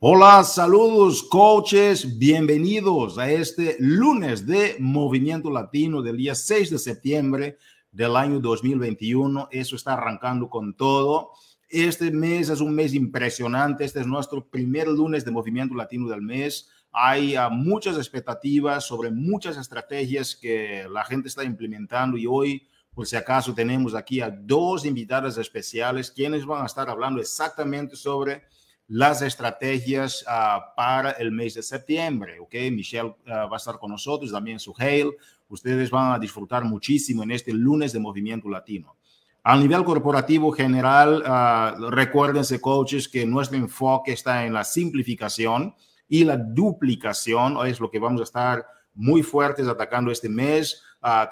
Hola, saludos coaches, bienvenidos a este lunes de Movimiento Latino del día 6 de septiembre del año 2021. Eso está arrancando con todo. Este mes es un mes impresionante. Este es nuestro primer lunes de Movimiento Latino del mes. Hay uh, muchas expectativas sobre muchas estrategias que la gente está implementando y hoy, por si acaso, tenemos aquí a dos invitadas especiales quienes van a estar hablando exactamente sobre las estrategias uh, para el mes de septiembre. ¿ok? Michelle uh, va a estar con nosotros, también Suheil. Ustedes van a disfrutar muchísimo en este lunes de Movimiento Latino. A nivel corporativo general, uh, recuérdense, coaches, que nuestro enfoque está en la simplificación y la duplicación. Es lo que vamos a estar muy fuertes atacando este mes.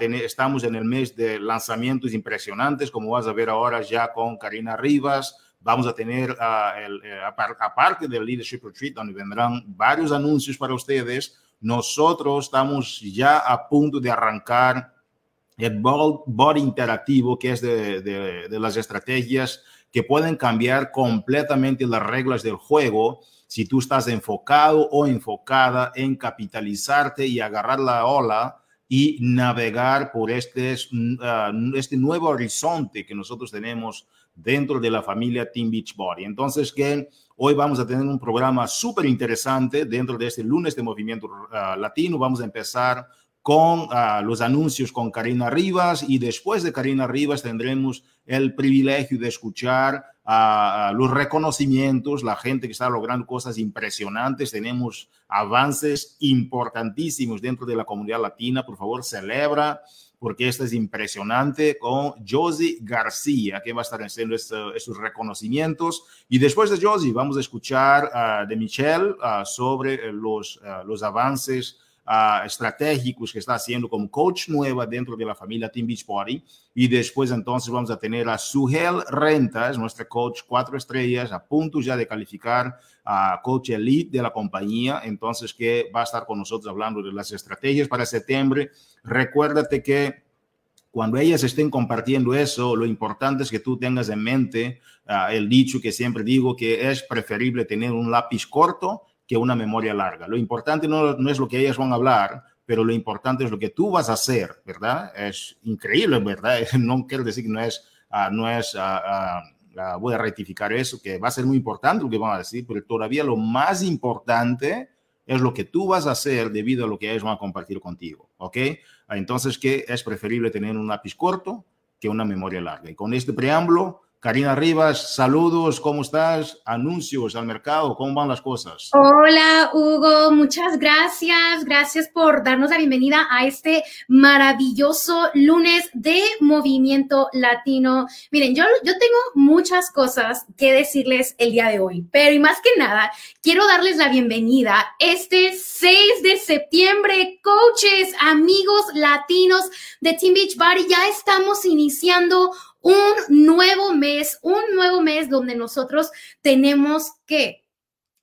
estamos en el mes de lanzamientos impresionantes, como vas a ver ahora ya con Karina Rivas Vamos a tener, uh, aparte del Leadership Retreat, donde vendrán varios anuncios para ustedes, nosotros estamos ya a punto de arrancar el body interactivo, que es de, de, las estrategias que pueden cambiar completamente las reglas del juego si tú estás enfocado o enfocada en capitalizarte y agarrar la ola y navegar por este, uh, este nuevo horizonte que nosotros tenemos dentro de la familia Team Beachbody. Entonces, que hoy vamos a tener un programa súper interesante dentro de este lunes de Movimiento uh, Latino. Vamos a empezar con uh, los anuncios con Karina Rivas y después de Karina Rivas tendremos el privilegio de escuchar los reconocimientos, la gente que está logrando cosas impresionantes. Tenemos avances importantísimos dentro de la comunidad latina. Por favor, celebra porque esta es impresionante con Josie García, que va a estar haciendo estos reconocimientos. Y después de Josie, vamos a escuchar uh, de Michelle uh, sobre los, uh, los avances estratégicos que está haciendo como coach nueva dentro de la familia Team Beachbody. Y después entonces vamos a tener a Sugel Rentas, nuestra coach cuatro estrellas, a punto ya de calificar a coach elite de la compañía. Entonces que va a estar con nosotros hablando de las estrategias para septiembre. Recuérdate que cuando ellas estén compartiendo eso, lo importante es que tú tengas en mente uh, el dicho que siempre digo, que es preferible tener un lápiz corto que una memoria larga. Lo importante no, no, es lo que ellas van a hablar, pero lo importante es lo que tú vas a hacer, ¿verdad? Es increíble, ¿verdad? No quiero decir que no es, uh, no es, uh, voy a rectificar eso, que va a ser muy importante lo que van a decir, pero todavía lo más importante es lo que tú vas a hacer debido a lo que ellos van a compartir contigo, ¿ok? Entonces, que es preferible tener un lápiz corto que una memoria larga. Y con este preámbulo, Karina Rivas, saludos, ¿cómo estás? Anuncios al mercado, ¿cómo van las cosas? Hola, Hugo, muchas gracias. Gracias por darnos la bienvenida a este maravilloso lunes de Movimiento Latino. Miren, yo, yo tengo muchas cosas que decirles el día de hoy, pero y más que nada, quiero darles la bienvenida este 6 de septiembre, coaches, amigos latinos de Team Beach Body, ya estamos iniciando un nuevo mes, un nuevo mes donde nosotros tenemos que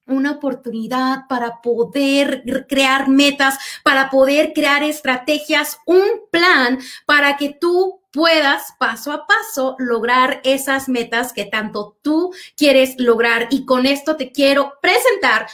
una oportunidad para poder crear metas, para poder crear estrategias, un plan para que tú puedas paso a paso lograr esas metas que tanto tú quieres lograr. Y con esto te quiero presentar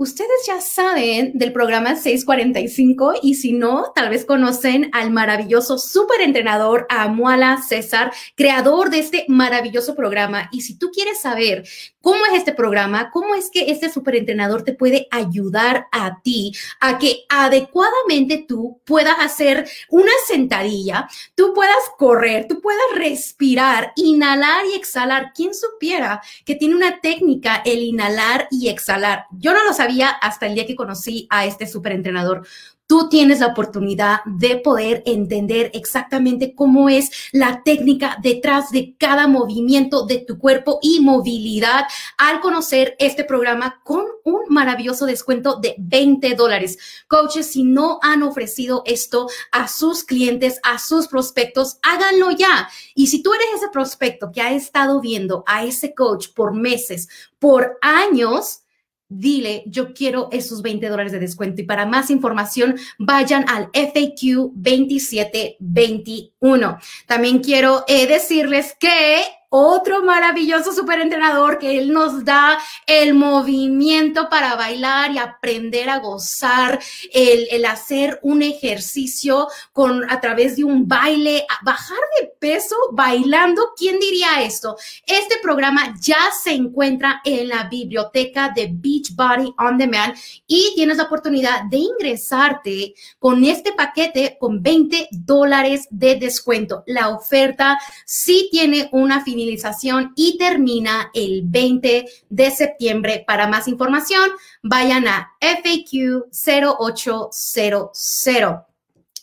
Ustedes ya saben del programa 645 y si no, tal vez conocen al maravilloso superentrenador Amuala César, creador de este maravilloso programa. Y si tú quieres saber cómo es este programa, cómo es que este superentrenador te puede ayudar a ti a que adecuadamente tú puedas hacer una sentadilla, tú puedas correr, tú puedas respirar, inhalar y exhalar. ¿Quién supiera que tiene una técnica el inhalar y exhalar? Yo no lo sabía hasta el día que conocí a este superentrenador. Tú tienes la oportunidad de poder entender exactamente cómo es la técnica detrás de cada movimiento de tu cuerpo y movilidad al conocer este programa con un maravilloso descuento de 20 dólares. Coaches, si no han ofrecido esto a sus clientes, a sus prospectos, háganlo ya. Y si tú eres ese prospecto que ha estado viendo a ese coach por meses, por años, dile, yo quiero esos 20 dólares de descuento. Y para más información, vayan al FAQ 2721. También quiero eh, decirles que otro maravilloso superentrenador que él nos da el movimiento para bailar y aprender a gozar, el, el hacer un ejercicio con, a través de un baile, bajar de peso bailando. ¿Quién diría esto? Este programa ya se encuentra en la biblioteca de Beachbody On Demand y tienes la oportunidad de ingresarte con este paquete con 20 dólares de descuento. La oferta sí tiene una y termina el 20 de septiembre. Para más información, vayan a FAQ 0800.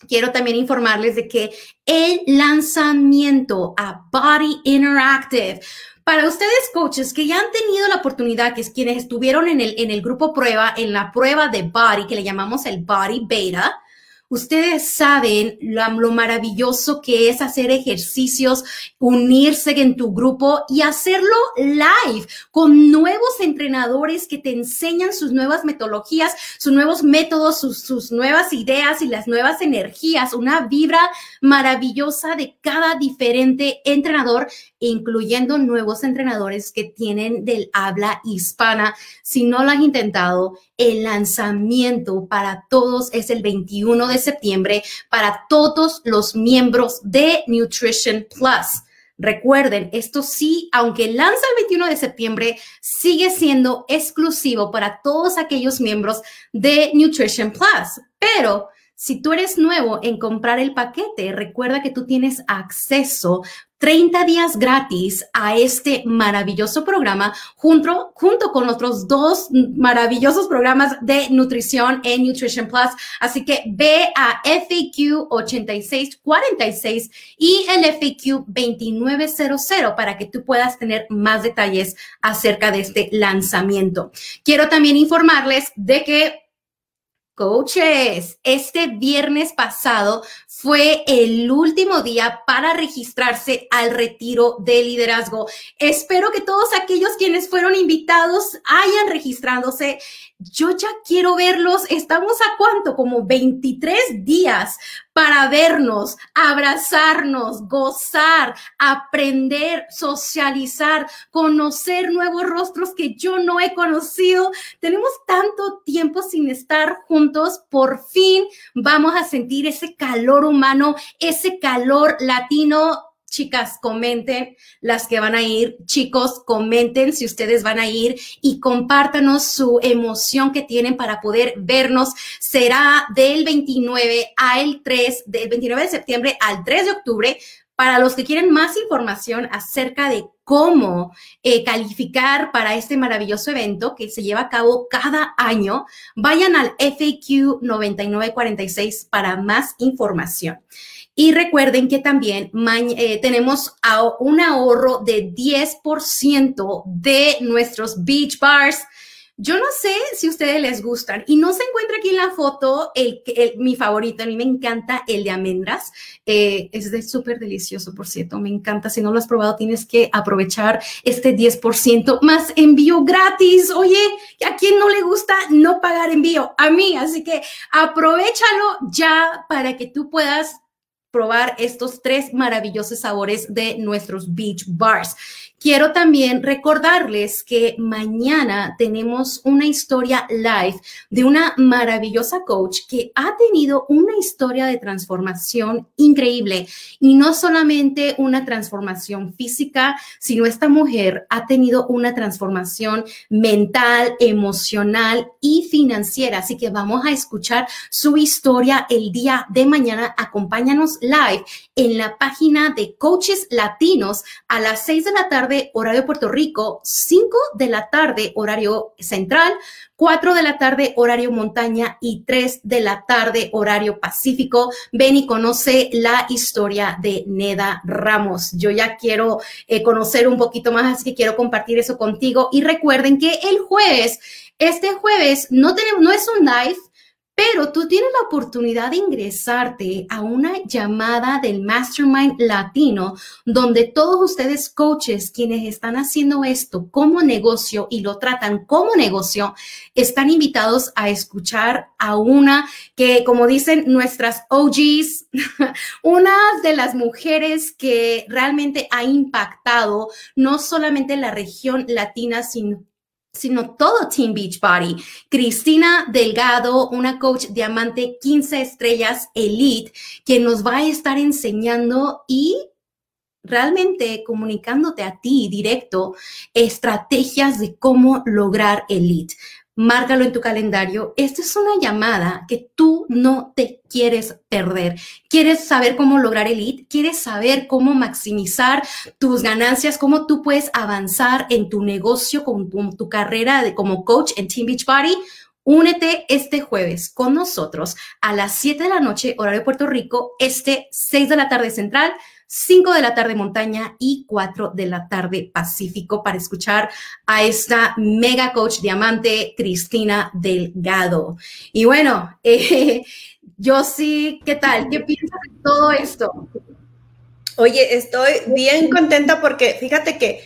Quiero también informarles de que el lanzamiento a Body Interactive para ustedes, coaches, que ya han tenido la oportunidad, que es quienes estuvieron en el, en el grupo prueba, en la prueba de Body, que le llamamos el Body Beta, Ustedes saben lo, maravilloso que es hacer ejercicios, unirse en tu grupo y hacerlo live con nuevos entrenadores que te enseñan sus nuevas metodologías, sus nuevos métodos, sus, sus nuevas ideas y las nuevas energías, una vibra maravillosa de cada diferente entrenador, incluyendo nuevos entrenadores que tienen del habla hispana. Si no lo has intentado, el lanzamiento para todos es el 21 de septiembre para todos los miembros de Nutrition Plus. Recuerden, esto sí, aunque lanza el 21 de septiembre, sigue siendo exclusivo para todos aquellos miembros de Nutrition Plus. Pero si tú eres nuevo en comprar el paquete, recuerda que tú tienes acceso 30 días gratis a este maravilloso programa junto, junto con otros dos maravillosos programas de nutrición en Nutrition Plus. Así que ve a FAQ 8646 y el FAQ 2900 para que tú puedas tener más detalles acerca de este lanzamiento. Quiero también informarles de que Coaches, este viernes pasado fue el último día para registrarse al retiro de liderazgo. Espero que todos aquellos quienes fueron invitados hayan registrándose yo ya quiero verlos. Estamos a cuánto, como 23 días para vernos, abrazarnos, gozar, aprender, socializar, conocer nuevos rostros que yo no he conocido. Tenemos tanto tiempo sin estar juntos. Por fin vamos a sentir ese calor humano, ese calor latino Chicas, comenten las que van a ir. Chicos, comenten si ustedes van a ir y compártanos su emoción que tienen para poder vernos. Será del 29 al 3, del 29 de septiembre al 3 de octubre. Para los que quieren más información acerca de cómo eh, calificar para este maravilloso evento que se lleva a cabo cada año, vayan al FAQ 9946 para más información. Y recuerden que también eh, tenemos un ahorro de 10% de nuestros beach bars. Yo no sé si ustedes les gustan y no se encuentra aquí en la foto el, mi favorito. A mí me encanta el de almendras. Eh, es de súper delicioso, por cierto. Me encanta. Si no lo has probado, tienes que aprovechar este 10% más envío gratis. Oye, ¿a quién no le gusta no pagar envío? A mí. Así que aprovechalo ya para que tú puedas probar estos tres maravillosos sabores de nuestros beach bars. Quiero también recordarles que mañana tenemos una historia live de una maravillosa coach que ha tenido una historia de transformación increíble y no solamente una transformación física, sino esta mujer ha tenido una transformación mental, emocional y financiera. Así que vamos a escuchar su historia el día de mañana. Acompáñanos live en la página de Coaches Latinos a las seis de la tarde horario Puerto Rico, 5 de la tarde, horario central, 4 de la tarde, horario montaña y 3 de la tarde, horario pacífico. Ven y conoce la historia de Neda Ramos. Yo ya quiero eh, conocer un poquito más, así que quiero compartir eso contigo. Y recuerden que el jueves, este jueves, no tenemos, no es un live, pero tú tienes la oportunidad de ingresarte a una llamada del Mastermind Latino, donde todos ustedes coaches quienes están haciendo esto como negocio y lo tratan como negocio, están invitados a escuchar a una que, como dicen nuestras OGs, una de las mujeres que realmente ha impactado no solamente la región latina, sino sino todo Team Beachbody. Cristina Delgado, una coach diamante 15 estrellas elite, que nos va a estar enseñando y realmente comunicándote a ti directo estrategias de cómo lograr elite márcalo en tu calendario. Esta es una llamada que tú no te quieres perder. ¿Quieres saber cómo lograr el lead? ¿Quieres saber cómo maximizar tus ganancias? ¿Cómo tú puedes avanzar en tu negocio con tu, carrera de, como coach en Team Beachbody? Únete este jueves con nosotros a las 7 de la noche, horario de Puerto Rico, este 6 de la tarde central 5 de la tarde montaña y 4 de la tarde pacífico para escuchar a esta mega coach diamante Cristina Delgado. Y bueno, eh, yo sí, ¿qué tal? ¿Qué piensas de todo esto? Oye, estoy bien contenta porque fíjate que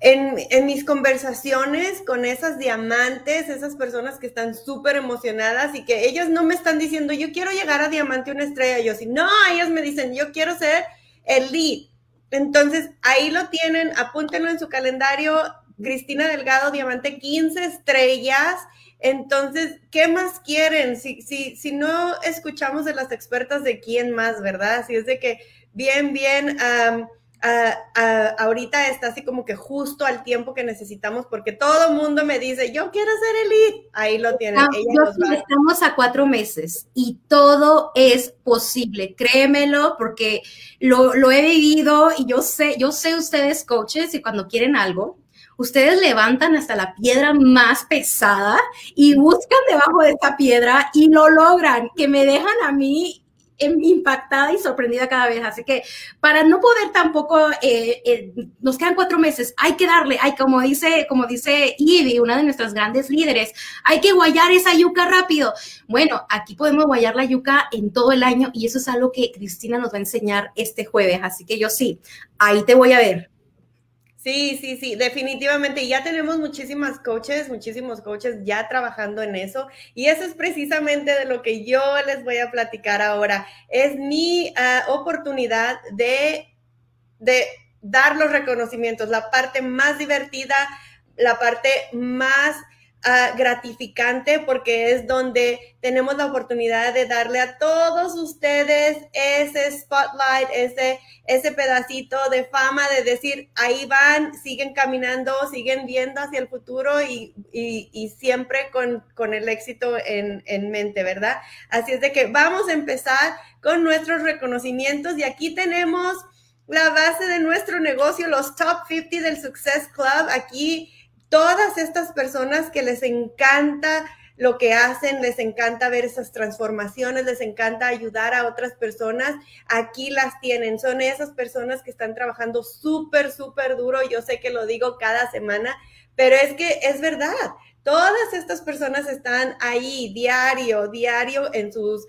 en, en, mis conversaciones con esas diamantes, esas personas que están súper emocionadas y que ellos no me están diciendo, yo quiero llegar a diamante una estrella, yo sí, no, ellos me dicen, yo quiero ser el lead. Entonces, ahí lo tienen, apúntenlo en su calendario. Cristina Delgado, Diamante 15 estrellas. Entonces, ¿qué más quieren? Si, si, si no escuchamos de las expertas de quién más, ¿verdad? Si es de que bien, bien ahorita está así como que justo al tiempo que necesitamos, porque todo el mundo me dice, yo quiero ser elite. Ahí lo tienen. estamos a cuatro meses y todo es posible, créemelo, porque lo, lo he vivido y yo sé, yo sé ustedes coaches y cuando quieren algo, ustedes levantan hasta la piedra más pesada y buscan debajo de esta piedra y lo logran, que me dejan a mí impactada y sorprendida cada vez. Así que para no poder tampoco, eh, eh, nos quedan cuatro meses, hay que darle, hay como dice, como dice Ivy, una de nuestras grandes líderes, hay que guayar esa yuca rápido. Bueno, aquí podemos guayar la yuca en todo el año y eso es algo que Cristina nos va a enseñar este jueves. Así que yo sí, ahí te voy a ver. Sí, sí, sí, definitivamente. Ya tenemos muchísimas coaches, muchísimos coaches ya trabajando en eso. Y eso es precisamente de lo que yo les voy a platicar ahora. Es mi ah, oportunidad de, de dar los reconocimientos, la parte más divertida, la parte más Ah, gratificante porque es donde tenemos la oportunidad de darle a todos ustedes ese spotlight, ese, ese pedacito de fama, de decir, ahí van, siguen caminando, siguen viendo hacia el futuro y, y, siempre con, con, el éxito en, en mente, ¿verdad? Así es de que vamos a empezar con nuestros reconocimientos y aquí tenemos la base de nuestro negocio, los top 50 del Success Club. Aquí todas estas personas que les encanta lo que hacen, les encanta ver esas transformaciones, les encanta ayudar a otras personas, aquí las tienen. Son esas personas que están trabajando súper, súper duro. Yo sé que lo digo cada semana, pero es que es verdad. Todas estas personas están ahí diario, diario en sus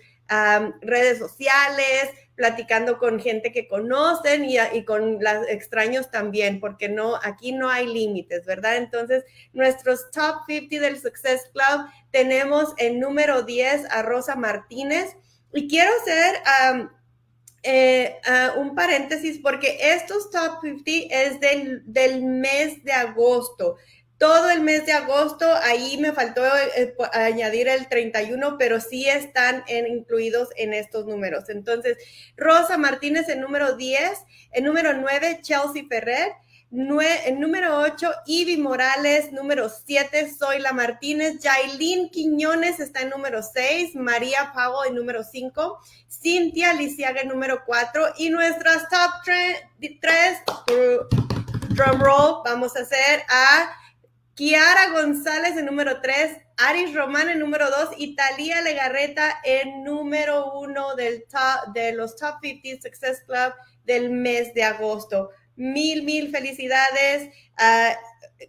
redes sociales, platicando con gente que conocen y, con los extraños también, porque no, aquí no hay límites, ¿verdad? Entonces, nuestros top 50 del Success Club tenemos en número 10 a Rosa Martínez y quiero hacer eh, un paréntesis porque estos top 50 es del, del mes de agosto todo el mes de agosto, ahí me faltó eh, añadir el 31, pero sí están incluidos en estos números. Entonces, Rosa Martínez en número 10, en número 9, Chelsea Ferrer, en número 8, Ivy Morales, número 7, Zoila Martínez, Jailin Quiñones está en número 6, María Pavo en número 5, Cintia Lisiaga en número 4 y nuestras top 3, drum roll, vamos a hacer a Kiara González en número 3, Aris Román en número 2 y Talía Legarreta en número 1 del top, de los Top 50 Success Club del mes de agosto. Mil, mil felicidades. Ah,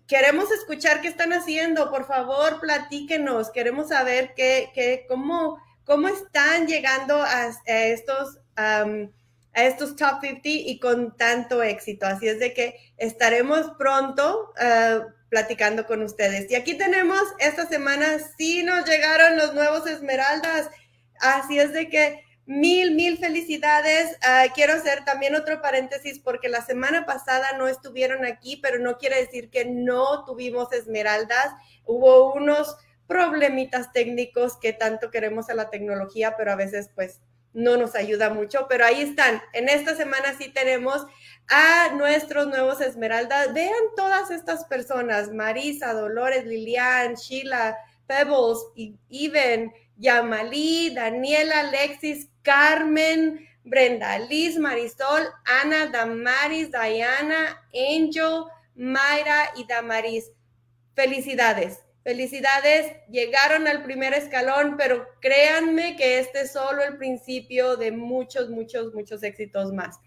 queremos escuchar qué están haciendo. Por favor, platíquenos. Queremos saber qué, qué, cómo, cómo están llegando a, estos... a estos top 50 y con tanto éxito. Así es de que estaremos pronto uh, platicando con ustedes. Y aquí tenemos esta semana, sí nos llegaron los nuevos Esmeraldas. Así es de que mil, mil felicidades. Uh, quiero hacer también otro paréntesis porque la semana pasada no estuvieron aquí, pero no quiere decir que no tuvimos Esmeraldas. Hubo unos problemitas técnicos que tanto queremos a la tecnología, pero a veces pues no nos ayuda mucho, pero ahí están. En esta semana sí tenemos a nuestros nuevos Esmeraldas. Vean todas estas personas, Marisa, Dolores, Lilian, Sheila, Pebbles, Iven, Yamali, Daniela, Alexis, Carmen, Brenda, Liz, Marisol, Ana, Damaris, Diana, Angel, Mayra y Damaris. Felicidades. Felicidades, llegaron al primer escalón, pero créanme que este es solo el principio de muchos, muchos, muchos éxitos más.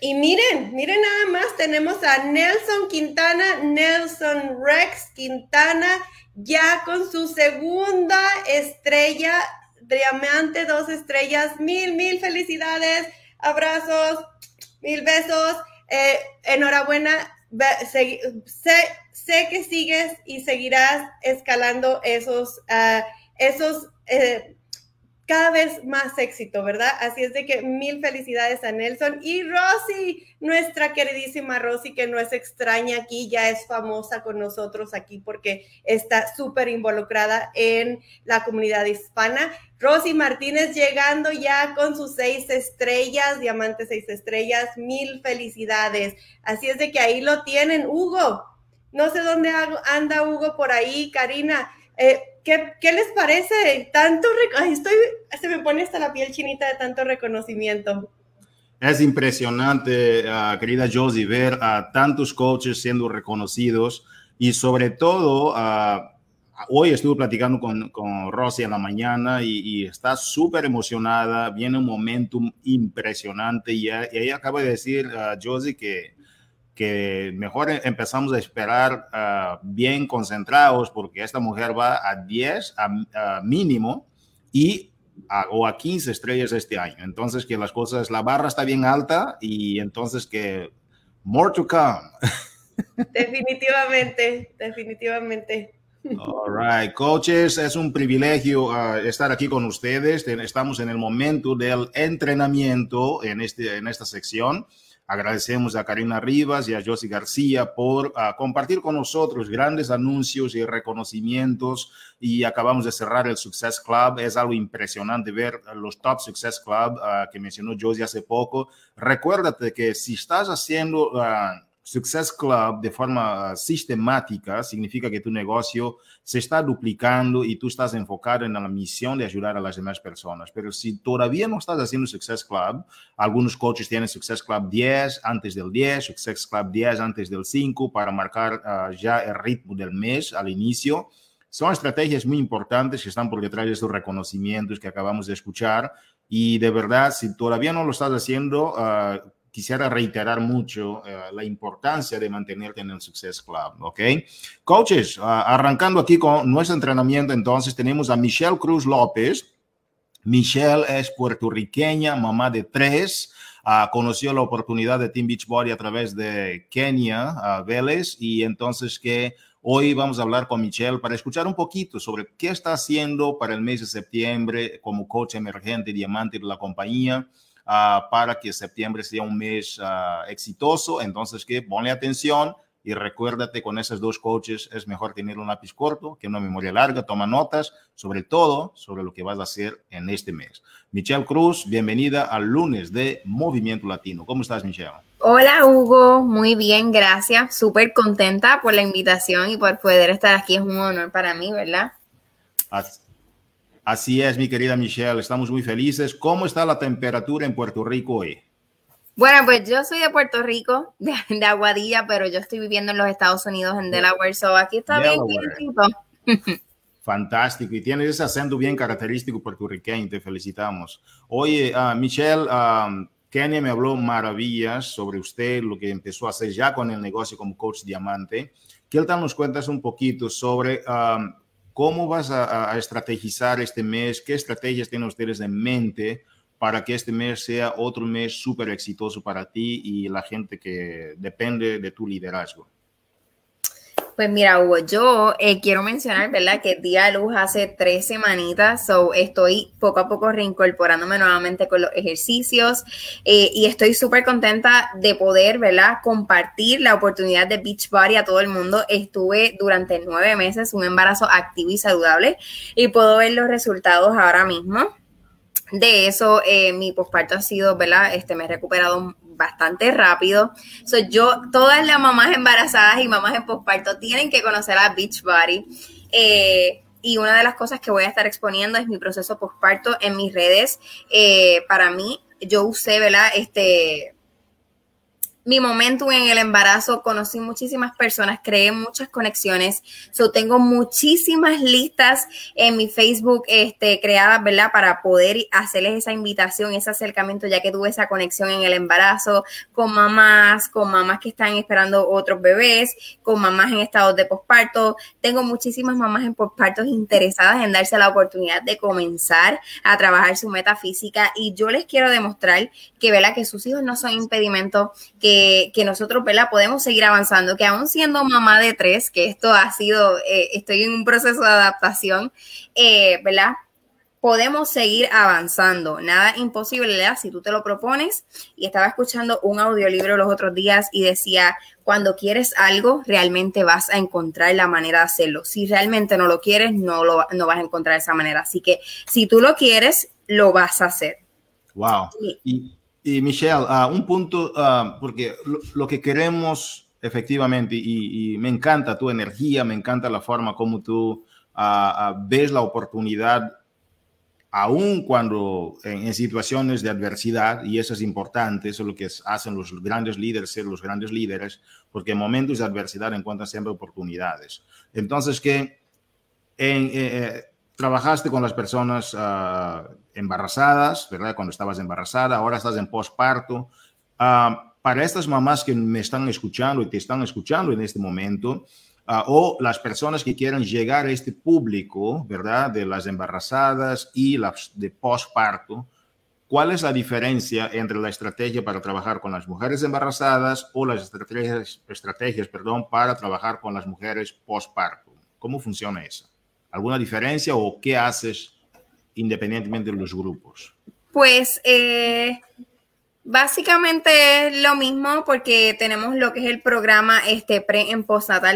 y miren, miren nada más, tenemos a Nelson Quintana, Nelson Rex Quintana, ya con su segunda estrella, diamante, dos estrellas, mil, mil felicidades, abrazos, mil besos, eh, enhorabuena, sé, sé, que sigues y seguirás escalando esos, uh, esos eh, cada vez más éxito, ¿verdad? Así es de que mil felicidades a Nelson y Rosy, nuestra queridísima Rosy, que no es extraña aquí, ya es famosa con nosotros aquí porque está súper involucrada en la comunidad hispana. Rosy Martínez llegando ya con sus seis estrellas, diamante seis estrellas, mil felicidades. Así es de que ahí lo tienen, Hugo. No sé dónde anda Hugo por ahí, Karina. Eh, ¿qué, les parece? Tanto, estoy, se me pone hasta la piel chinita de tanto reconocimiento. Es impresionante, uh, querida Josie, ver a tantos coaches siendo reconocidos y sobre todo, uh, hoy estuve platicando con, con Rosy en la mañana y, está súper emocionada, viene un momentum impresionante y, ella acaba de decir, uh, Josie, que que mejor empezamos a esperar uh, bien concentrados porque esta mujer va a 10 a, mínimo y a, o a 15 estrellas este año. Entonces que las cosas, la barra está bien alta y entonces que more to come. Definitivamente, definitivamente. All right, coaches, es un privilegio uh, estar aquí con ustedes. Estamos en el momento del entrenamiento en, este, en esta sección. Agradecemos a Karina Rivas y a Josie García por uh, compartir con nosotros grandes anuncios y reconocimientos y acabamos de cerrar el Success Club. Es algo impresionante ver los Top Success Club uh, que mencionó Josie hace poco. Recuérdate que si estás haciendo uh, Success Club de forma sistemática significa que tu negocio se está duplicando y tú estás enfocado en la misión de ayudar a las demás personas. Pero si todavía no estás haciendo Success Club, algunos coaches tienen Success Club 10 antes del 10, Success Club 10 antes del 5 para marcar uh, ya el ritmo del mes al inicio. Son estrategias muy importantes que están por detrás de estos reconocimientos que acabamos de escuchar. Y de verdad, si todavía no lo estás haciendo, uh, quisiera reiterar mucho eh, la importancia de mantenerte en el Success Club, ¿ok? Coaches, ah, arrancando aquí con nuestro entrenamiento, entonces tenemos a Michelle Cruz López. Michelle es puertorriqueña, mamá de tres. Uh, conoció la oportunidad de Team Beachbody a través de Kenia uh, Vélez y entonces que hoy vamos a hablar con Michelle para escuchar un poquito sobre qué está haciendo para el mes de septiembre como coach emergente diamante de la compañía uh, para que septiembre sea un mes uh, exitoso. Entonces, que ponle atención y recuérdate con esos dos coaches es mejor tener un lápiz corto que una memoria larga. Toma notas, sobre todo sobre lo que vas a hacer en este mes. Michelle Cruz, bienvenida al lunes de Movimiento Latino. ¿Cómo estás, Michelle? Hola, Hugo. Muy bien, gracias. Súper contenta por la invitación y por poder estar aquí. Es un honor para mí, ¿verdad? Así es, mi querida Michelle, estamos muy felices. ¿Cómo está la temperatura en Puerto Rico hoy? Bueno, pues yo soy de Puerto Rico, de, Aguadilla, pero yo estoy viviendo en los Estados Unidos, en Delaware, so aquí está bien Fantástico, y tienes ese acento bien característico puertorriqueño, te felicitamos. Oye, uh, Michelle, um, Kenia me habló maravillas sobre usted, lo que empezó a hacer ya con el negocio como coach diamante. ¿Qué tal nos cuentas un poquito sobre um, ¿Cómo vas a, estrategizar este mes? ¿Qué estrategias tienen ustedes en mente para que este mes sea otro mes súper exitoso para ti y la gente que depende de tu liderazgo? Pues mira, Hugo, yo eh, quiero mencionar, ¿verdad? Que di a luz hace tres semanitas, so estoy poco a poco reincorporándome nuevamente con los ejercicios eh, y estoy súper contenta de poder, ¿verdad? Compartir la oportunidad de Beachbody a todo el mundo. Estuve durante nueve meses un embarazo activo y saludable y puedo ver los resultados ahora mismo. De eso, eh, mi posparto ha sido, ¿verdad? Este, me he recuperado bastante rápido. So, yo, todas las mamás embarazadas y mamás en posparto tienen que conocer a Beachbody. Eh, y una de las cosas que voy a estar exponiendo es mi proceso posparto en mis redes. Eh, para mí, yo usé, ¿verdad? Este, mi momento en el embarazo, conocí muchísimas personas, creé muchas conexiones. So, tengo muchísimas listas en mi Facebook este, creadas, ¿verdad? Para poder hacerles esa invitación, ese acercamiento, ya que tuve esa conexión en el embarazo con mamás, con mamás que están esperando otros bebés, con mamás en estados de posparto. Tengo muchísimas mamás en pospartos interesadas en darse la oportunidad de comenzar a trabajar su metafísica y yo les quiero demostrar que, ¿verdad? Que sus hijos no son impedimento, que que, nosotros, ¿verdad? Podemos seguir avanzando, que aún siendo mamá de tres, que esto ha sido, eh, estoy en un proceso de adaptación, eh, ¿verdad? Podemos seguir avanzando, nada imposible, ¿verdad? Si tú te lo propones. Y estaba escuchando un audiolibro los otros días y decía, cuando quieres algo, realmente vas a encontrar la manera de hacerlo. Si realmente no lo quieres, no, lo, no vas a encontrar esa manera. Así que si tú lo quieres, lo vas a hacer. Wow. Y, y Michelle, uh, un punto, uh, porque lo, que queremos efectivamente, y, me encanta tu energía, me encanta la forma como tú uh, ves la oportunidad, aún cuando en, situaciones de adversidad, y eso es importante, eso es lo que hacen los grandes líderes, ser los grandes líderes, porque en momentos de adversidad encuentran siempre oportunidades. Entonces, que en, eh, trabajaste con las personas uh, embarazadas, ¿verdad? Cuando estabas embarazada, ahora estás en posparto. Uh, para estas mamás que me están escuchando y te están escuchando en este momento, uh, o las personas que quieran llegar a este público, ¿verdad? De las embarazadas y las de posparto, ¿cuál es la diferencia entre la estrategia para trabajar con las mujeres embarazadas o las estrategias, estrategias perdón, para trabajar con las mujeres posparto? ¿Cómo funciona eso? ¿Alguna diferencia o qué haces independientemente de los grupos? Pues eh, básicamente es lo mismo porque tenemos lo que es el programa este pre en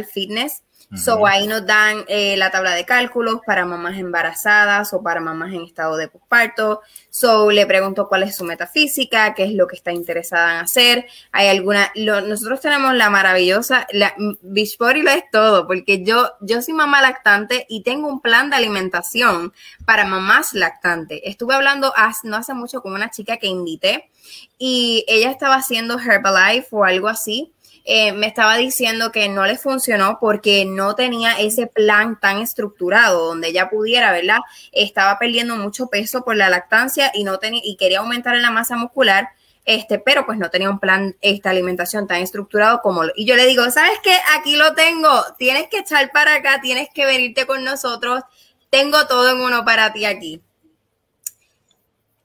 fitness So ahí nos dan eh, la tabla de cálculos para mamás embarazadas o para mamás en estado de posparto. So le pregunto cuál es su metafísica, qué es lo que está interesada en hacer. Hay alguna, lo, nosotros tenemos la maravillosa, la Beachbody lo es todo, porque yo, yo soy mamá lactante y tengo un plan de alimentación para mamás lactantes. Estuve hablando hace, no hace mucho con una chica que invité y ella estaba haciendo Herbalife o algo así eh, me estaba diciendo que no le funcionó porque no tenía ese plan tan estructurado donde ella pudiera, ¿verdad? Estaba perdiendo mucho peso por la lactancia y no tenía y quería aumentar en la masa muscular. Este, pero pues no tenía un plan esta alimentación tan estructurado como y yo le digo, ¿sabes qué? Aquí lo tengo, tienes que echar para acá, tienes que venirte con nosotros, tengo todo en uno para ti aquí.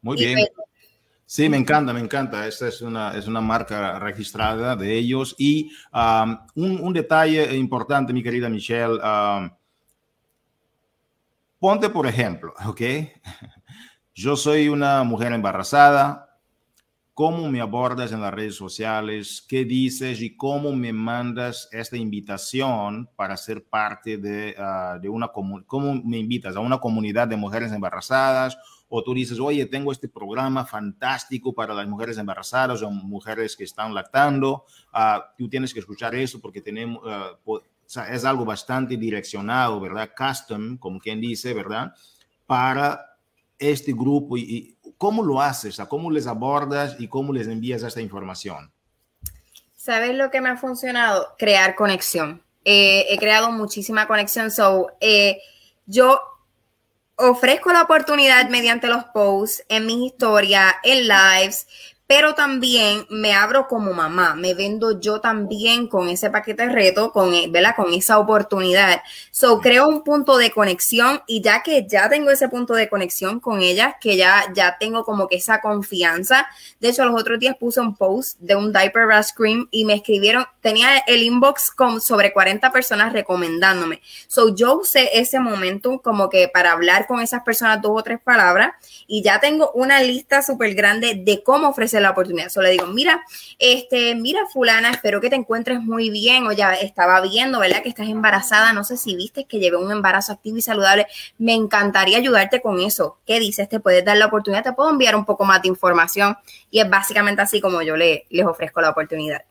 Muy y bien. Pues, Sí, me encanta, me encanta. Esta es una, es una marca registrada de ellos. Y un, un, detalle importante, mi querida Michelle, ponte por ejemplo, ¿ok? Yo soy una mujer embarazada. ¿Cómo me abordas en las redes sociales? ¿Qué dices y cómo me mandas esta invitación para ser parte de, uh, de una comunidad? ¿Cómo me invitas a una comunidad de mujeres embarazadas? O tú dices, oye, tengo este programa fantástico para las mujeres embarazadas o mujeres que están lactando, uh, tú tienes que escuchar eso porque tenemos, uh, es algo bastante direccionado, ¿verdad? Custom, como quien dice, ¿verdad? Para este grupo y, y cómo lo haces, cómo les abordas y cómo les envías esta información. ¿Sabes lo que me ha funcionado? Crear conexión. Eh, he creado muchísima conexión. So, eh, yo ofrezco la oportunidad mediante los posts, en mis historias, en lives, pero también me abro como mamá, me vendo yo también con ese paquete de reto, con, eh, ¿verdad? con esa oportunidad. So, creo un punto de conexión y ya que ya tengo ese punto de conexión con ella, que ya, ya tengo como que esa confianza. De hecho, los otros días puse un post de un diaper rash cream y me escribieron, tenía el inbox con sobre 40 personas recomendándome. So, yo usé ese momento como que para hablar con esas personas dos o tres palabras y ya tengo una lista súper grande de cómo ofrecer la oportunidad. Solo le digo, mira, este, mira fulana, espero que te encuentres muy bien o ya estaba viendo, ¿verdad? Que estás embarazada, no sé si viste que llevé un embarazo activo y saludable, me encantaría ayudarte con eso. ¿Qué dices? ¿Te puedes dar la oportunidad? ¿Te puedo enviar un poco más de información? Y es básicamente así como yo le, les ofrezco la oportunidad.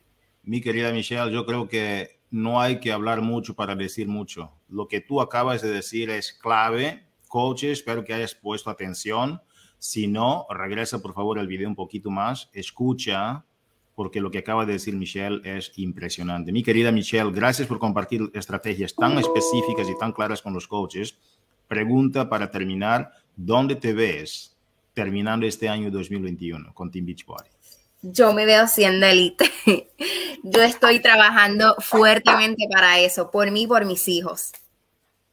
Mi querida Michelle, yo creo que no hay que hablar mucho para decir mucho. Lo que tú acabas de decir es clave. Coaches, espero que hayas puesto atención si no, regresa por favor el video un poquito más, escucha, porque lo que acaba de decir Michelle es impresionante. Mi querida Michelle, gracias por compartir estrategias tan específicas y tan claras con los coaches. Pregunta para terminar, ¿dónde te ves terminando este año 2021 con Team Beachbody? Yo me veo siendo elite. Yo estoy trabajando fuertemente para eso, por mí y por mis hijos.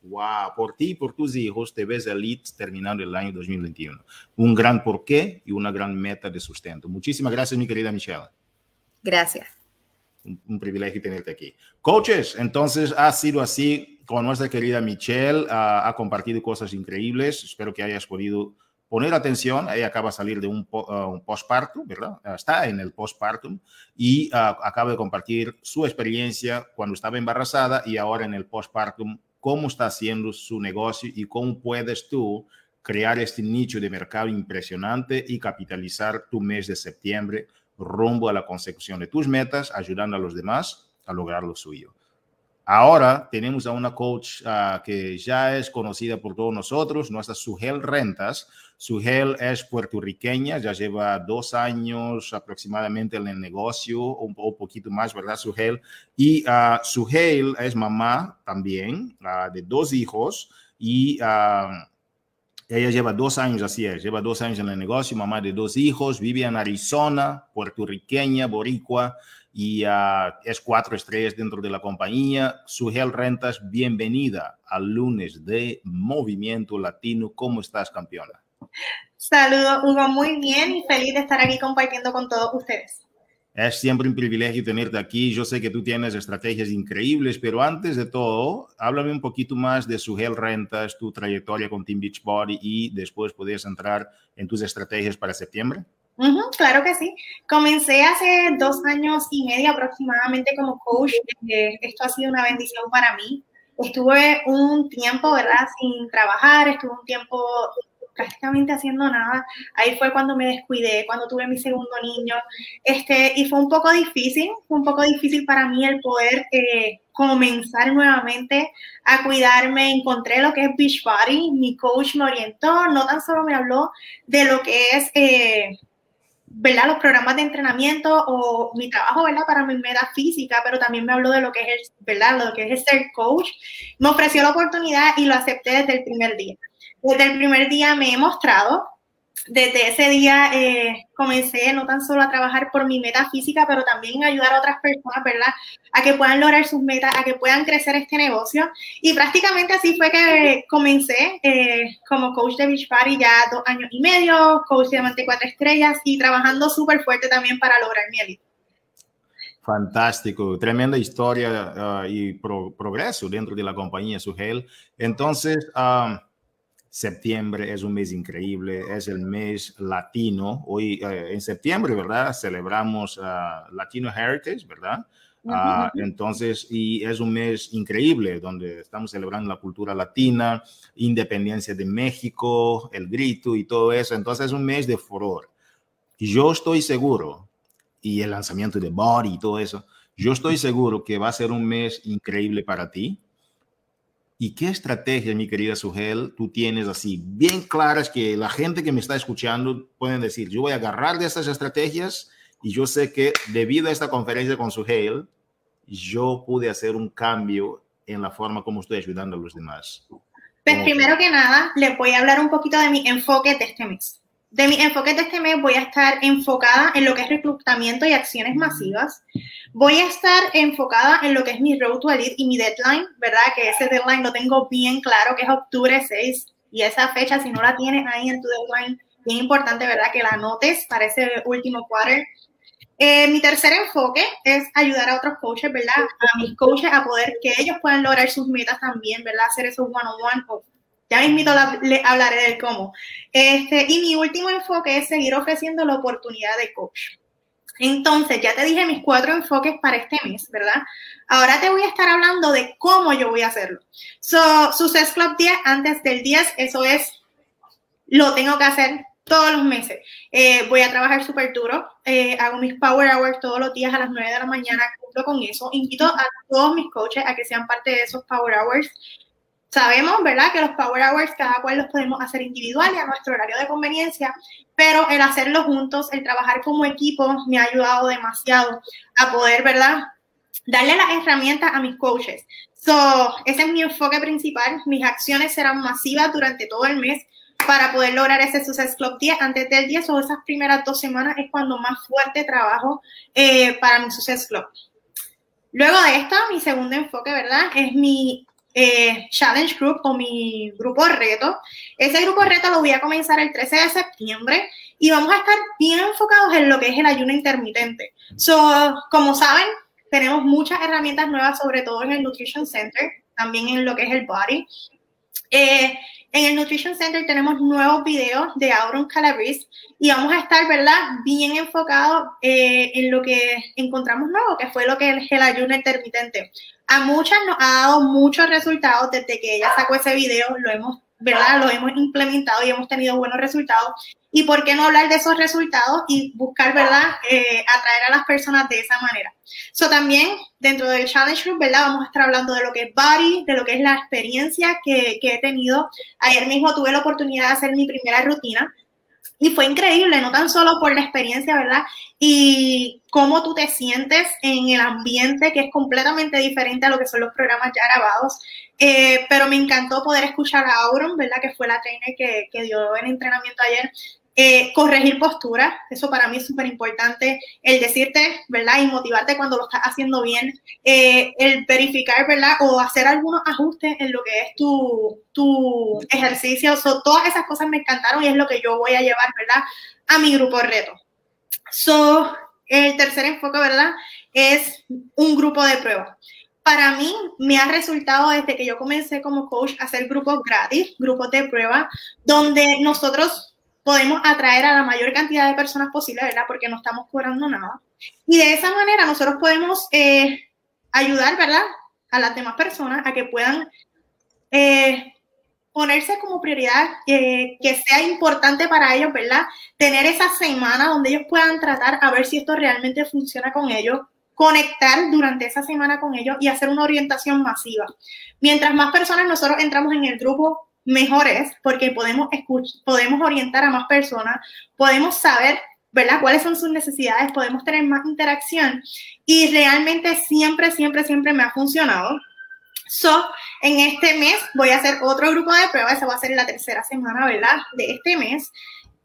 Wow, por ti y por tus hijos te ves elite terminando el año 2021. Un gran porqué y una gran meta de sustento. Muchísimas gracias, mi querida Michelle. Gracias. Un, privilegio tenerte aquí. Coaches, entonces ha sido así con nuestra querida Michelle. ha compartido cosas increíbles. Espero que hayas podido poner atención. Ella acaba de salir de un, uh, postpartum, ¿verdad? está en el postpartum y acaba de compartir su experiencia cuando estaba embarazada y ahora en el postpartum cómo está haciendo su negocio y cómo puedes tú crear este nicho de mercado impresionante y capitalizar tu mes de septiembre rumbo a la consecución de tus metas, ayudando a los demás a lograr lo suyo. Ahora tenemos a una coach ah, que ya es conocida por todos nosotros, nuestra Sugel Rentas. Sugel es puertorriqueña, ya lleva dos años aproximadamente en el negocio, un, un poquito más, ¿verdad, Sugel? Y uh, Sugel es mamá también ah, de dos hijos y ella lleva dos años, así lleva dos años en el negocio, mamá de dos hijos, vive en Arizona, puertorriqueña, boricua y uh, es cuatro estrellas dentro de la compañía. Sugel Rentas, bienvenida al lunes de Movimiento Latino. ¿Cómo estás, campeona? Saludos, Hugo, muy bien y feliz de estar aquí compartiendo con todos ustedes. Es siempre un privilegio tenerte aquí. Yo sé que tú tienes estrategias increíbles, pero antes de todo, háblame un poquito más de Sugel Rentas, tu trayectoria con Team Beachbody y después podrías entrar en tus estrategias para septiembre claro que sí. Comencé hace dos años y medio aproximadamente como coach. Eh, esto ha sido una bendición para mí. Estuve un tiempo, ¿verdad? Sin trabajar, estuve un tiempo prácticamente haciendo nada. Ahí fue cuando me descuidé, cuando tuve mi segundo niño. Este, y fue un poco difícil, fue un poco difícil para mí el poder eh, comenzar nuevamente a cuidarme. Encontré lo que es Beachbody, mi coach me orientó, no tan solo me habló de lo que es... Eh, ¿verdad? Los programas de entrenamiento o mi trabajo, ¿verdad? Para mi meta física, pero también me habló de lo que es, ¿verdad? Lo que es ser coach. Me ofreció la oportunidad y lo acepté desde el primer día. Desde el primer día me he mostrado desde ese día eh, comencé no tan solo a trabajar por mi meta física, pero también ayudar a otras personas, ¿verdad? A que puedan lograr sus metas, a que puedan crecer este negocio. Y prácticamente así fue que comencé eh, como coach de Beach Party ya dos años y medio, coach de Diamante Cuatro Estrellas y trabajando súper fuerte también para lograr mi elite. Fantástico, tremenda historia ah, y progreso dentro de la compañía Sugel. Entonces, um, Septiembre es un mes increíble, es el mes latino. Hoy eh, en septiembre, ¿verdad? Celebramos uh, Latino Heritage, ¿verdad? Uh, entonces, y es un mes increíble donde estamos celebrando la cultura latina, independencia de México, el grito y todo eso. Entonces, es un mes de furor. Yo estoy seguro, y el lanzamiento de Body y todo eso, yo estoy seguro que va a ser un mes increíble para ti ¿Y qué estrategia, mi querida Sugel, tú tienes así bien claras que la gente que me está escuchando pueden decir, yo voy a agarrar de estas estrategias y yo sé que debido a esta conferencia con Sugel, yo pude hacer un cambio en la forma como estoy ayudando a los demás? Pues primero que nada, les voy a hablar un poquito de mi enfoque de este mes. De mis enfoques de este mes voy a estar enfocada en lo que es reclutamiento y acciones masivas. Voy a estar enfocada en lo que es mi road to elite y mi deadline, ¿verdad? Que ese deadline lo tengo bien claro, que es octubre 6. Y esa fecha, si no la tienes ahí en tu deadline, bien importante, ¿verdad? Que la anotes para ese último quarter. Eh, mi tercer enfoque es ayudar a otros coaches, ¿verdad? A mis coaches a poder que ellos puedan lograr sus metas también, ¿verdad? Hacer esos one-on-one. -on -one. Ya mismito le hablaré del cómo. Este, y mi último enfoque es seguir ofreciendo la oportunidad de coach. Entonces, ya te dije mis cuatro enfoques para este mes, ¿verdad? Ahora te voy a estar hablando de cómo yo voy a hacerlo. So, Success Club 10 antes del 10, eso es, lo tengo que hacer todos los meses. Eh, voy a trabajar súper duro, eh, hago mis power hours todos los días a las 9 de la mañana, cumplo con eso. Invito a todos mis coaches a que sean parte de esos power hours. Sabemos, ¿verdad?, que los power hours cada cual los podemos hacer individual y a nuestro horario de conveniencia, pero el hacerlo juntos, el trabajar como equipo, me ha ayudado demasiado a poder, ¿verdad?, darle las herramientas a mis coaches. So, ese es mi enfoque principal. Mis acciones serán masivas durante todo el mes para poder lograr ese Success Club 10 antes del 10 o esas primeras dos semanas es cuando más fuerte trabajo eh, para mi Success Club. Luego de esto, mi segundo enfoque, ¿verdad? Es mi eh, Challenge Group o mi grupo reto. Ese grupo reto lo voy a comenzar el 13 de septiembre y vamos a estar bien enfocados en lo que es el ayuno intermitente. So, como saben, tenemos muchas herramientas nuevas, sobre todo en el Nutrition Center, también en lo que es el Body. Eh, en el Nutrition Center tenemos nuevos videos de Auron Calabrese y vamos a estar, ¿verdad?, bien enfocados eh, en lo que encontramos nuevo, que fue lo que es el ayuno intermitente. A muchas nos ha dado muchos resultados desde que ella sacó ese video, lo hemos, ¿verdad?, lo hemos implementado y hemos tenido buenos resultados. ¿Y por qué no hablar de esos resultados y buscar, ¿verdad?, eh, atraer a las personas de esa manera. So, también dentro del Challenge Group, ¿verdad?, vamos a estar hablando de lo que es Body, de lo que es la experiencia que, que he tenido. Ayer mismo tuve la oportunidad de hacer mi primera rutina y fue increíble, no tan solo por la experiencia, ¿verdad? Y cómo tú te sientes en el ambiente, que es completamente diferente a lo que son los programas ya grabados. Eh, pero me encantó poder escuchar a Auron, ¿verdad? Que fue la trainer que, que dio el entrenamiento ayer. Eh, corregir postura, eso para mí es súper importante, el decirte, ¿verdad? Y motivarte cuando lo estás haciendo bien, eh, el verificar, ¿verdad? O hacer algunos ajustes en lo que es tu, tu ejercicio, so, todas esas cosas me encantaron y es lo que yo voy a llevar, ¿verdad? A mi grupo reto. So, el tercer enfoque, ¿verdad? Es un grupo de prueba para mí me ha resultado desde que yo comencé como coach hacer grupos gratis, grupos de prueba, donde nosotros podemos atraer a la mayor cantidad de personas posible, ¿verdad? Porque no estamos cobrando nada. Y de esa manera nosotros podemos eh, ayudar, ¿verdad? A las demás personas a que puedan eh, ponerse como prioridad, que sea importante para ellos, ¿verdad? Tener esa semana donde ellos puedan tratar a ver si esto realmente funciona con ellos, conectar durante esa semana con ellos y hacer una orientación masiva. Mientras más personas nosotros entramos en el grupo, mejores porque podemos, podemos orientar a más personas, podemos saber, ¿verdad?, cuáles son sus necesidades, podemos tener más interacción y realmente siempre, siempre, siempre me ha funcionado. So, en este mes voy a hacer otro grupo de pruebas, esa va a ser la tercera semana, ¿verdad?, de este mes.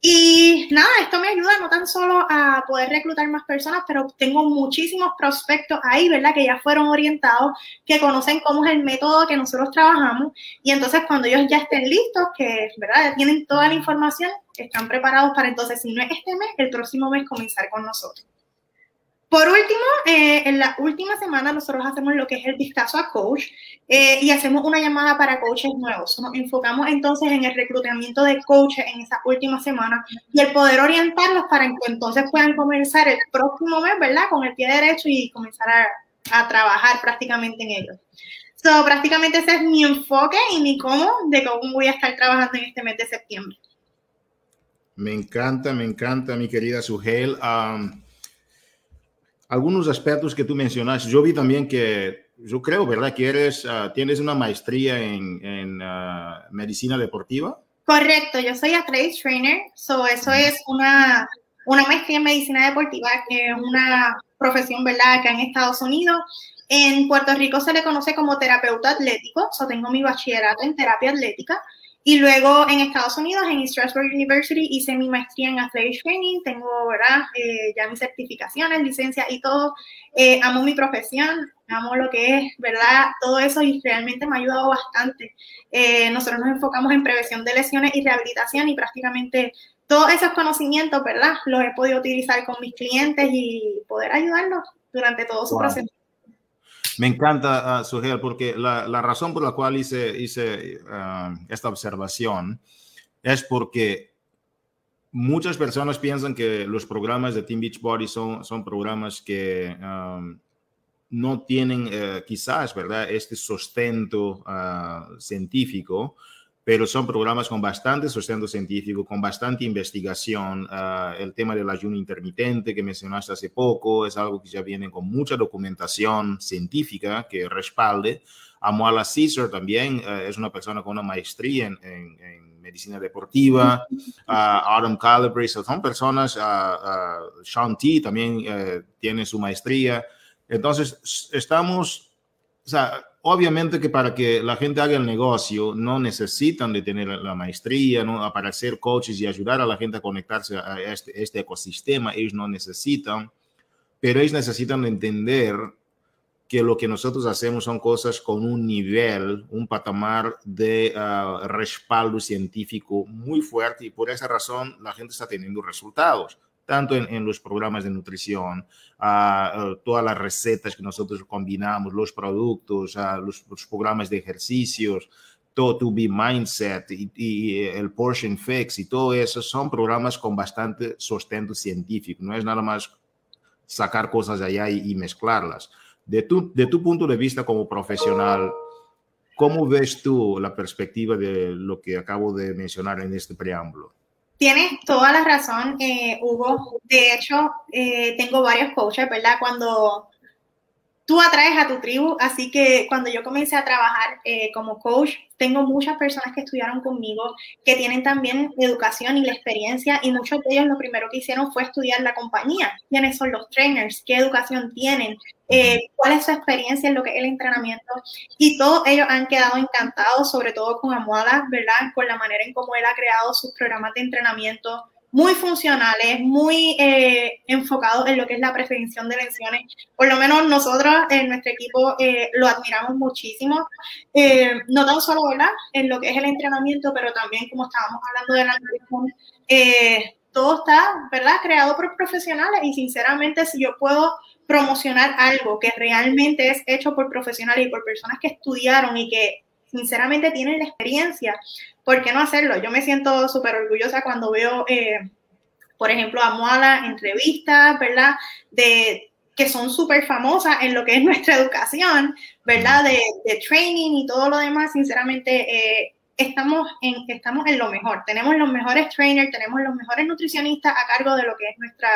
Y nada, esto me ayuda no tan solo a poder reclutar más personas, pero tengo muchísimos prospectos ahí, ¿verdad? Que ya fueron orientados, que conocen cómo es el método que nosotros trabajamos. Y entonces cuando ellos ya estén listos, que, ¿verdad? Tienen toda la información, están preparados para entonces, si no es este mes, el próximo mes comenzar con nosotros. Por último, eh, en la última semana nosotros hacemos lo que es el vistazo a coach eh, y hacemos una llamada para coaches nuevos. Nos enfocamos entonces en el reclutamiento de coaches en esa última semana y el poder orientarlos para que entonces puedan comenzar el próximo mes, ¿verdad? Con el pie derecho y comenzar a, trabajar prácticamente en ellos. So, prácticamente ese es mi enfoque y mi cómo de cómo voy a estar trabajando en este mes de septiembre. Me encanta, me encanta, mi querida Sugel. Algunos aspectos que tú mencionas, yo vi también que, yo creo, ¿verdad? Que eres, uh, tienes una maestría en, en uh, medicina deportiva. Correcto, yo soy athletic trainer, so eso es una, una maestría en medicina deportiva, que es una profesión, ¿verdad? Acá en Estados Unidos. En Puerto Rico se le conoce como terapeuta atlético, so tengo mi bachillerato en terapia atlética Y luego en Estados Unidos, en Strasbourg University, hice mi maestría en Athletic Training. Tengo, ¿verdad? Eh, ya mis certificaciones, licencia y todo. Eh, amo mi profesión, amo lo que es, ¿verdad? Todo eso y realmente me ha ayudado bastante. Eh, nosotros nos enfocamos en prevención de lesiones y rehabilitación y prácticamente todos esos conocimientos, ¿verdad? Los he podido utilizar con mis clientes y poder ayudarlos durante todo su proceso. Me encanta, uh, porque la, la, razón por la cual hice, hice ah, esta observación es porque muchas personas piensan que los programas de Team Beachbody son, son programas que no tienen eh, quizás, ¿verdad?, este sustento ah, científico pero son programas con bastante sustento científico, con bastante investigación. Ah, el tema del ayuno intermitente que mencionaste hace poco es algo que ya viene con mucha documentación científica que respalde. Amuala Caesar también uh, es una persona con una maestría en, en, medicina deportiva. Uh, Adam Calabrese son personas, Sean T también eh, tiene su maestría. Entonces, estamos, o sea, Obviamente que para que la gente haga el negocio no necesitan de tener la maestría, ¿no? para ser coaches y ayudar a la gente a conectarse a este, este ecosistema, ellos no necesitan, pero ellos necesitan entender que lo que nosotros hacemos son cosas con un nivel, un patamar de ah, respaldo científico muy fuerte y por esa razón la gente está teniendo resultados tanto en, los programas de nutrición, todas las recetas que nosotros combinamos, los productos, los, programas de ejercicios, todo to be mindset y, el portion fix y todo eso son programas con bastante sustento científico. No es nada más sacar cosas de allá y, mezclarlas. De tu, de tu punto de vista como profesional, ¿cómo ves tú la perspectiva de lo que acabo de mencionar en este preámbulo? Tienes toda la razón, eh, Hugo. De hecho, eh, tengo varios coaches, ¿verdad? Cuando tú atraes a tu tribu, así que cuando yo comencé a trabajar eh, como coach, tengo muchas personas que estudiaron conmigo, que tienen también educación y la experiencia, y muchos de ellos lo primero que hicieron fue estudiar la compañía, quiénes son los trainers, qué educación tienen, eh, cuál es su experiencia en lo que es el entrenamiento, y todos ellos han quedado encantados, sobre todo con Amuada, ¿verdad? Con la manera en cómo él ha creado sus programas de entrenamiento, muy funcionales, muy eh, enfocados en lo que es la prevención de lesiones. Por lo menos nosotros en nuestro equipo eh, lo admiramos muchísimo, eh, no tan solo ¿verdad? en lo que es el entrenamiento, pero también como estábamos hablando de la nutrición, todo está ¿verdad? creado por profesionales y sinceramente si yo puedo promocionar algo que realmente es hecho por profesionales y por personas que estudiaron y que sinceramente tienen la experiencia, ¿por qué no hacerlo? Yo me siento súper orgullosa cuando veo, eh, por ejemplo, a Moala entrevistas, ¿verdad? De que son súper famosas en lo que es nuestra educación, ¿verdad? De, training y todo lo demás, sinceramente, eh, estamos, en, estamos en lo mejor. Tenemos los mejores trainers, tenemos los mejores nutricionistas a cargo de lo que es nuestra,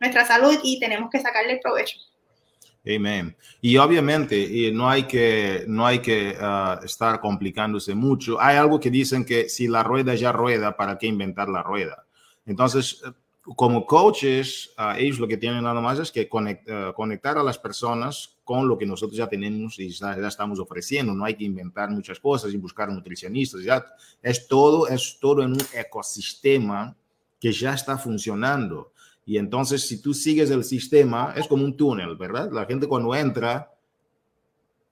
nuestra salud y tenemos que sacarle provecho. Amén. Y obviamente no hay que, no hay que ah, estar complicándose mucho. Hay algo que dicen que si la rueda ya rueda, ¿para qué inventar la rueda? Entonces, como coaches, uh, ellos lo que tienen nada más es que ah, conectar a las personas con lo que nosotros ya tenemos y ya, estamos ofreciendo. No hay que inventar muchas cosas y buscar nutricionistas. Ya es todo, es todo en un ecosistema que ya está funcionando. Y entonces, si tú sigues el sistema, es como un túnel, ¿verdad? La gente cuando entra,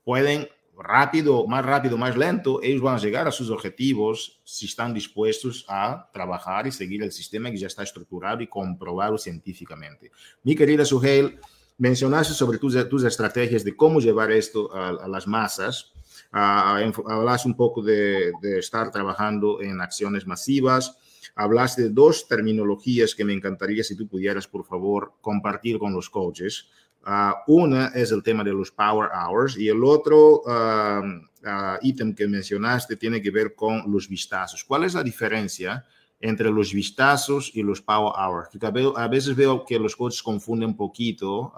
pueden rápido, más rápido, más lento, ellos van a llegar a sus objetivos si están dispuestos a trabajar y seguir el sistema que ya está estructurado y comprobado científicamente. Mi querida Suheil, mencionaste sobre tus, tus estrategias de cómo llevar esto a, las masas. Uh, hablas un poco de, de estar trabajando en acciones masivas hablaste de dos terminologías que me encantaría si tú pudieras, por favor, compartir con los coaches. Ah, una es el tema de los Power Hours y el otro uh, ítem que mencionaste tiene que ver con los vistazos. ¿Cuál es la diferencia entre los vistazos y los Power Hours? Porque a veces veo que los coaches confunden un poquito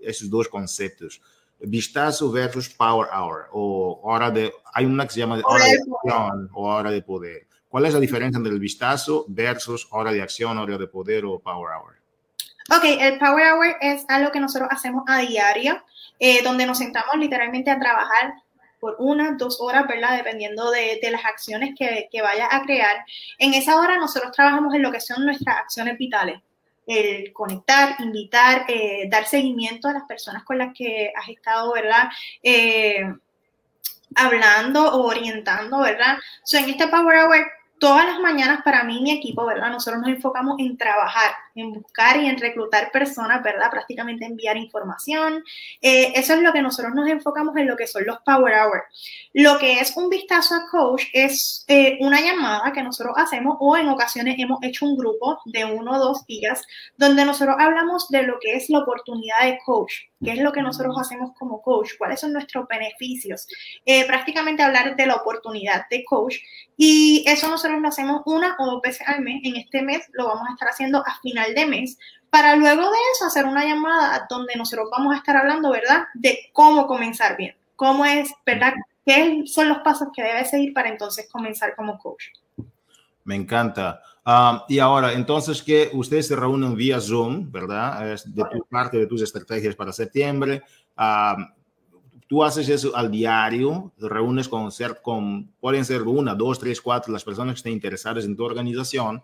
esos dos conceptos vistazo versus power hour o hora de hay una que se llama hora de acción o hora de poder ¿Cuál es la diferencia entre el vistazo versus hora de acción, hora de poder o power hour? Ok, el power hour es algo que nosotros hacemos a diario, eh, donde nos sentamos literalmente a trabajar por una, dos horas, ¿verdad? Dependiendo de, de las acciones que, que vaya a crear. En esa hora nosotros trabajamos en lo que son nuestras acciones vitales el conectar, invitar, eh, dar seguimiento a las personas con las que has estado, ¿verdad? Eh, hablando o orientando, ¿verdad? So, en este Power Hour todas las mañanas para mí y mi equipo, ¿verdad? Nosotros nos enfocamos en trabajar, en buscar y en reclutar personas, ¿verdad? Prácticamente enviar información. Eh, eso es lo que nosotros nos enfocamos en lo que son los Power Hours. Lo que es un vistazo a coach es eh, una llamada que nosotros hacemos o en ocasiones hemos hecho un grupo de uno o dos días donde nosotros hablamos de lo que es la oportunidad de coach, qué es lo que nosotros hacemos como coach, cuáles son nuestros beneficios. Eh, prácticamente hablar de la oportunidad de coach y eso nosotros lo hacemos una o dos veces al mes. En este mes lo vamos a estar haciendo a final de mes para luego de eso hacer una llamada donde nosotros vamos a estar hablando, ¿verdad? De cómo comenzar bien, cómo es, ¿verdad? ¿Qué son los pasos que debe seguir para entonces comenzar como coach? Me encanta. Ah, y ahora, entonces que ustedes se reúnen vía Zoom, ¿verdad? Es de tu parte de tus estrategias para septiembre. Uh, tú haces eso al diario, te reúnes con, ser, con, pueden ser una, dos, tres, cuatro, las personas que estén interesadas en tu organización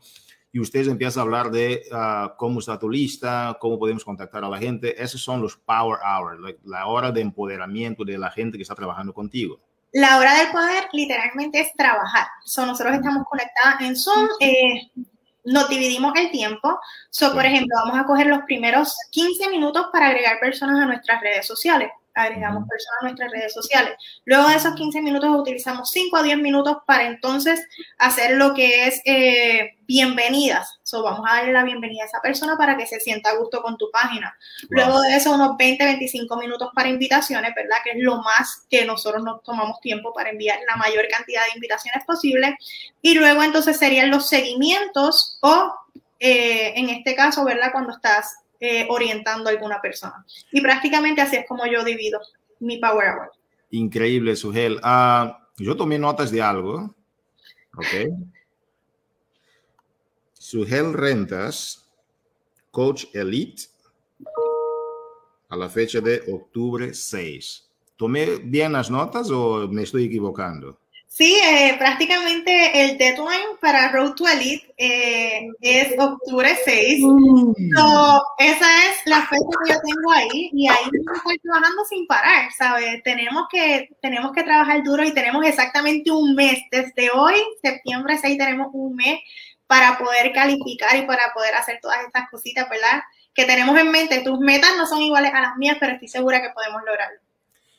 y ustedes empiezan a hablar de uh, cómo está tu lista, cómo podemos contactar a la gente. Esos son los power hours, la, la, hora de empoderamiento de la gente que está trabajando contigo. La hora del poder literalmente es trabajar. So, nosotros estamos conectadas en Zoom. Eh, nos dividimos el tiempo. So, por ejemplo, vamos a coger los primeros 15 minutos para agregar personas a nuestras redes sociales agregamos personas a nuestras redes sociales. Luego de esos 15 minutos utilizamos 5 a 10 minutos para entonces hacer lo que es eh, bienvenidas. So, vamos a darle la bienvenida a esa persona para que se sienta a gusto con tu página. Luego de eso, unos 20, 25 minutos para invitaciones, ¿verdad? Que es lo más que nosotros nos tomamos tiempo para enviar la mayor cantidad de invitaciones posible. Y luego entonces serían los seguimientos o, eh, en este caso, ¿verdad? Cuando estás eh, orientando a alguna persona. Y prácticamente así es como yo divido mi Power Hour. Increíble, Sugel. Uh, yo tomé notas de algo. Ok. Sugel Rentas, Coach Elite, a la fecha de octubre 6. ¿Tomé bien las notas o me estoy equivocando? Sí, eh, prácticamente el deadline para Road to Elite eh, es octubre 6. Mm. esa es la fecha que yo tengo ahí y ahí estoy trabajando sin parar, ¿sabes? Tenemos que, tenemos que trabajar duro y tenemos exactamente un mes. Desde hoy, septiembre 6, tenemos un mes para poder calificar y para poder hacer todas estas cositas, ¿verdad? Que tenemos en mente. Tus metas no son iguales a las mías, pero estoy segura que podemos lograrlo.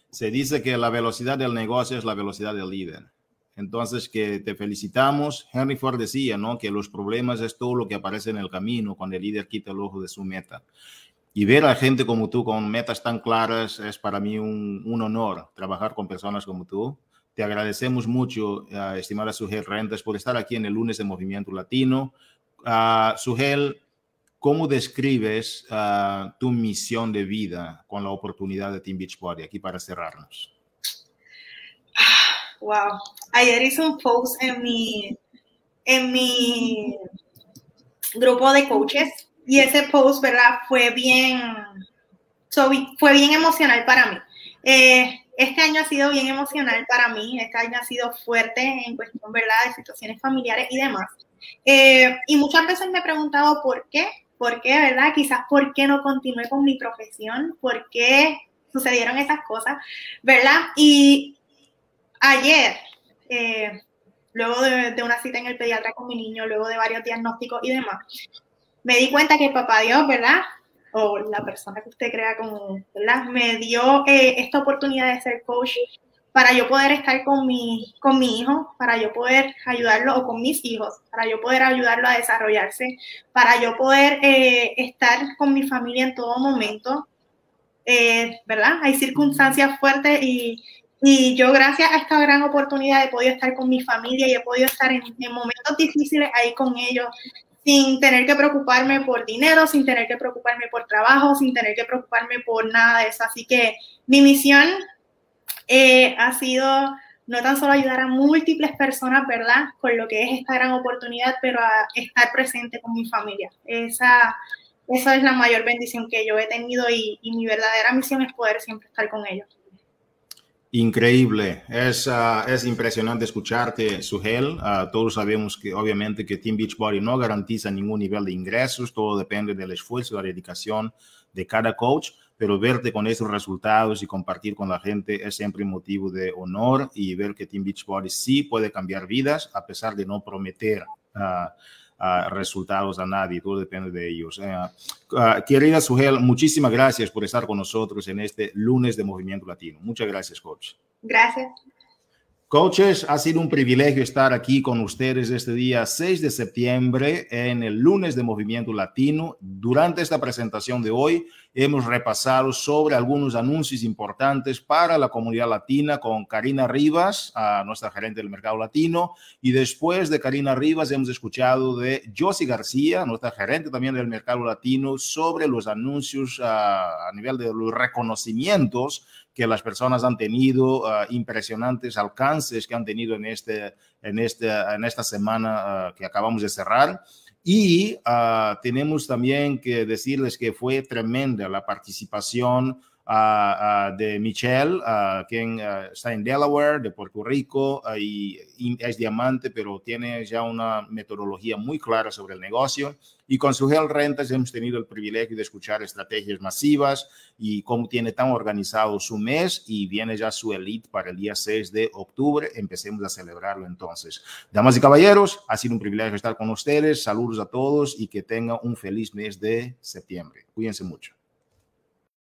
Se dice que la velocidad del negocio es la velocidad del líder. Entonces, que te felicitamos. Henry Ford decía, ¿no? Que los problemas es todo lo que aparece en el camino cuando el líder quita el ojo de su meta. Y ver a gente como tú con metas tan claras es para mí un, honor trabajar con personas como tú. Te agradecemos mucho, uh, estimada Sugel Rentas, por estar aquí en el lunes de Movimiento Latino. Uh, Sugel, ¿cómo describes uh, tu misión de vida con la oportunidad de Team Beachbody? Aquí para cerrarnos. Wow. Ayer hice un post en mi, en mi grupo de coaches y ese post, ¿verdad? Fue bien, fue bien emocional para mí. Eh, este año ha sido bien emocional para mí, este año ha sido fuerte en cuestión, ¿verdad?, de situaciones familiares y demás. Eh, y muchas veces me he preguntado por qué, por qué, ¿verdad? Quizás por qué no continué con mi profesión, por qué sucedieron esas cosas, ¿verdad? Y ayer, eh, luego de, una cita en el pediatra con mi niño, luego de varios diagnósticos y demás, me di cuenta que papá Dios, ¿verdad? O la persona que usted crea como, ¿verdad? Me dio eh, esta oportunidad de ser coach para yo poder estar con mi, con mi hijo, para yo poder ayudarlo, o con mis hijos, para yo poder ayudarlo a desarrollarse, para yo poder eh, estar con mi familia en todo momento, ¿verdad? Hay circunstancias fuertes y, y yo, gracias a esta gran oportunidad, he podido estar con mi familia y he podido estar en, momentos difíciles ahí con ellos, sin tener que preocuparme por dinero, sin tener que preocuparme por trabajo, sin tener que preocuparme por nada de eso. Así que mi misión eh, ha sido no tan solo ayudar a múltiples personas, ¿verdad? Con lo que es esta gran oportunidad, pero a estar presente con mi familia. Esa, esa es la mayor bendición que yo he tenido y, y mi verdadera misión es poder siempre estar con ellos. Increíble, es, uh, es impresionante escucharte, Sugel. Uh, todos sabemos que obviamente que Team Beachbody no garantiza ningún nivel de ingresos, todo depende del esfuerzo y la dedicación de cada coach, pero verte con esos resultados y compartir con la gente es siempre un motivo de honor y ver que Team Beachbody sí puede cambiar vidas a pesar de no prometer. Uh, resultados a nadie, todo depende de ellos. Uh, querida Sugel, muchísimas gracias por estar con nosotros en este lunes de Movimiento Latino. Muchas gracias, coach. Gracias. Coaches, ha sido un privilegio estar aquí con ustedes este día 6 de septiembre en el lunes de Movimiento Latino. Durante esta presentación de hoy hemos repasado sobre algunos anuncios importantes para la comunidad latina con Karina Rivas, nuestra gerente del mercado latino, y después de Karina Rivas hemos escuchado de Josie García, nuestra gerente también del mercado latino, sobre los anuncios a nivel de los reconocimientos que las personas han tenido, ah, impresionantes alcances que han tenido en, este, en, este, en esta semana ah, que acabamos de cerrar. Y ah, tenemos también que decirles que fue tremenda la participación de Michelle, quien está en Delaware, de Puerto Rico, y, es diamante, pero tiene ya una metodología muy clara sobre el negocio. Y con Sugel Rentas hemos tenido el privilegio de escuchar estrategias masivas y cómo tiene tan organizado su mes y viene ya su elite para el día 6 de octubre. Empecemos a celebrarlo entonces. Damas y caballeros, ha sido un privilegio estar con ustedes. Saludos a todos y que tengan un feliz mes de septiembre. Cuídense mucho.